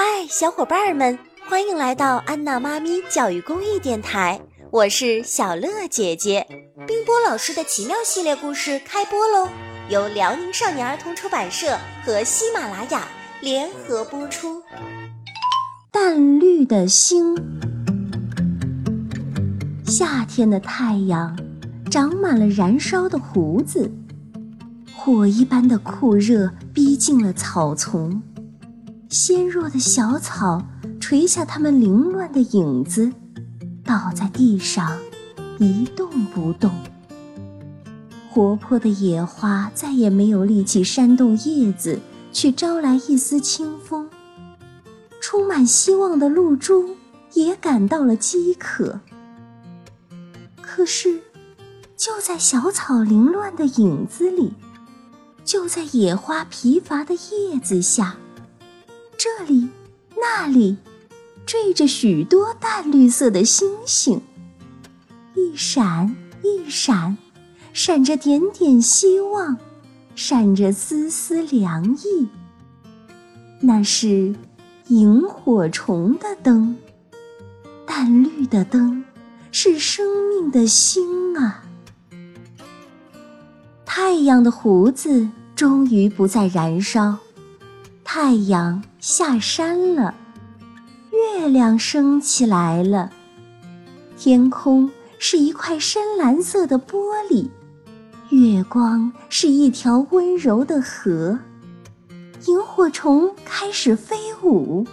嗨，小伙伴们，欢迎来到安娜妈咪教育公益电台，我是小乐姐姐。冰波老师的奇妙系列故事开播喽，由辽宁少年儿童出版社和喜马拉雅联合播出。淡绿的星，夏天的太阳长满了燃烧的胡子，火一般的酷热逼近了草丛。纤弱的小草垂下它们凌乱的影子，倒在地上，一动不动。活泼的野花再也没有力气扇动叶子，去招来一丝清风。充满希望的露珠也感到了饥渴。可是，就在小草凌乱的影子里，就在野花疲乏的叶子下。这里，那里，缀着许多淡绿色的星星，一闪一闪，闪着点点希望，闪着丝丝凉意。那是萤火虫的灯，淡绿的灯，是生命的星啊！太阳的胡子终于不再燃烧。太阳下山了，月亮升起来了，天空是一块深蓝色的玻璃，月光是一条温柔的河，萤火虫开始飞舞，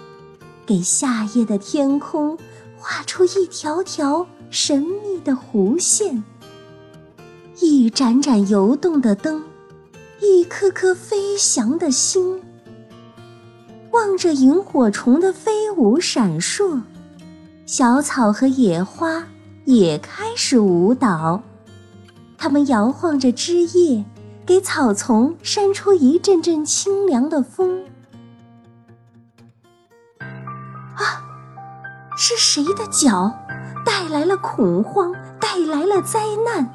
给夏夜的天空画出一条条神秘的弧线。一盏盏游动的灯，一颗颗飞翔的星。望着萤火虫的飞舞闪烁，小草和野花也开始舞蹈。它们摇晃着枝叶，给草丛扇出一阵阵清凉的风。啊，是谁的脚带来了恐慌，带来了灾难？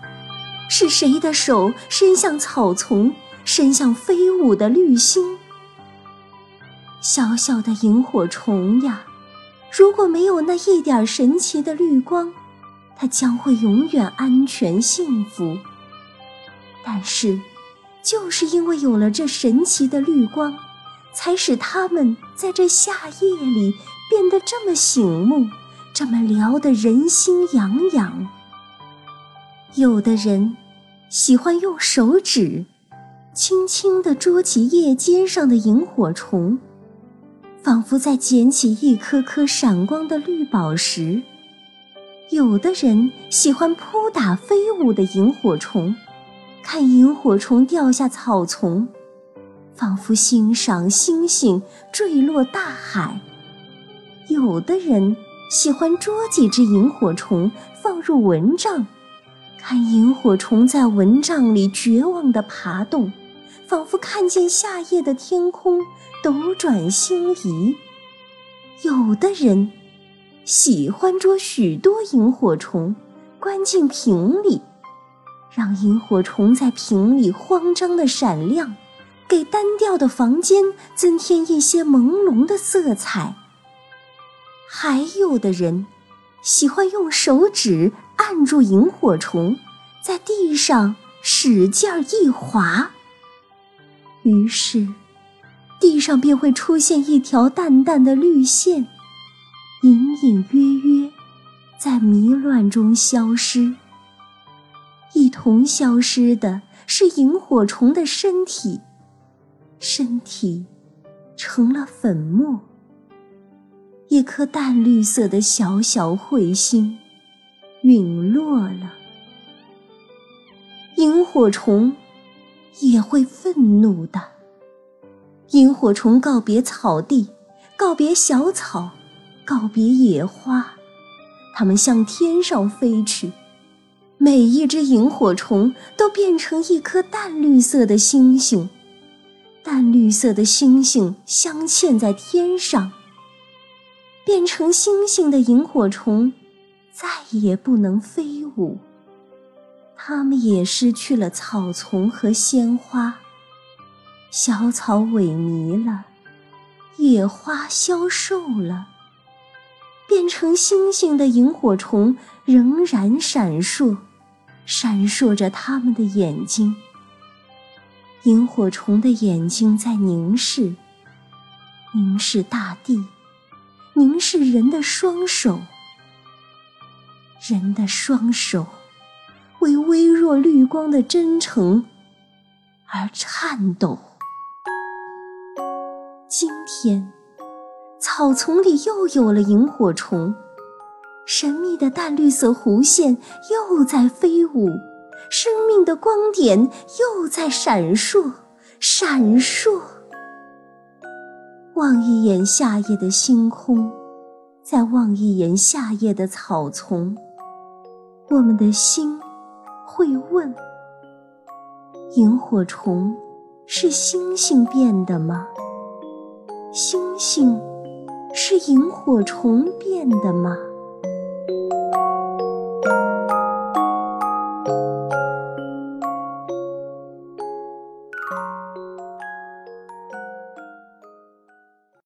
是谁的手伸向草丛，伸向飞舞的绿星？小小的萤火虫呀，如果没有那一点神奇的绿光，它将会永远安全幸福。但是，就是因为有了这神奇的绿光，才使它们在这夏夜里变得这么醒目，这么撩得人心痒痒。有的人喜欢用手指轻轻地捉起叶尖上的萤火虫。仿佛在捡起一颗颗闪光的绿宝石。有的人喜欢扑打飞舞的萤火虫，看萤火虫掉下草丛，仿佛欣赏星星坠落大海。有的人喜欢捉几只萤火虫放入蚊帐，看萤火虫在蚊帐里绝望地爬动。仿佛看见夏夜的天空斗转星移。有的人喜欢捉许多萤火虫，关进瓶里，让萤火虫在瓶里慌张的闪亮，给单调的房间增添一些朦胧的色彩。还有的人喜欢用手指按住萤火虫，在地上使劲儿一划。于是，地上便会出现一条淡淡的绿线，隐隐约约，在迷乱中消失。一同消失的是萤火虫的身体，身体成了粉末。一颗淡绿色的小小彗星陨落了，萤火虫。也会愤怒的。萤火虫告别草地，告别小草，告别野花，它们向天上飞去。每一只萤火虫都变成一颗淡绿色的星星，淡绿色的星星镶嵌在天上。变成星星的萤火虫再也不能飞舞。它们也失去了草丛和鲜花，小草萎靡了，野花消瘦了，变成星星的萤火虫仍然闪烁，闪烁着它们的眼睛。萤火虫的眼睛在凝视，凝视大地，凝视人的双手。人的双手微弱绿光的真诚而颤抖。今天，草丛里又有了萤火虫，神秘的淡绿色弧线又在飞舞。生命的光点又在闪烁，闪烁。望一眼夏夜的星空，再望一眼夏夜的草丛，我们的心会问：萤火虫是星星变的吗？星星是萤火虫变的吗？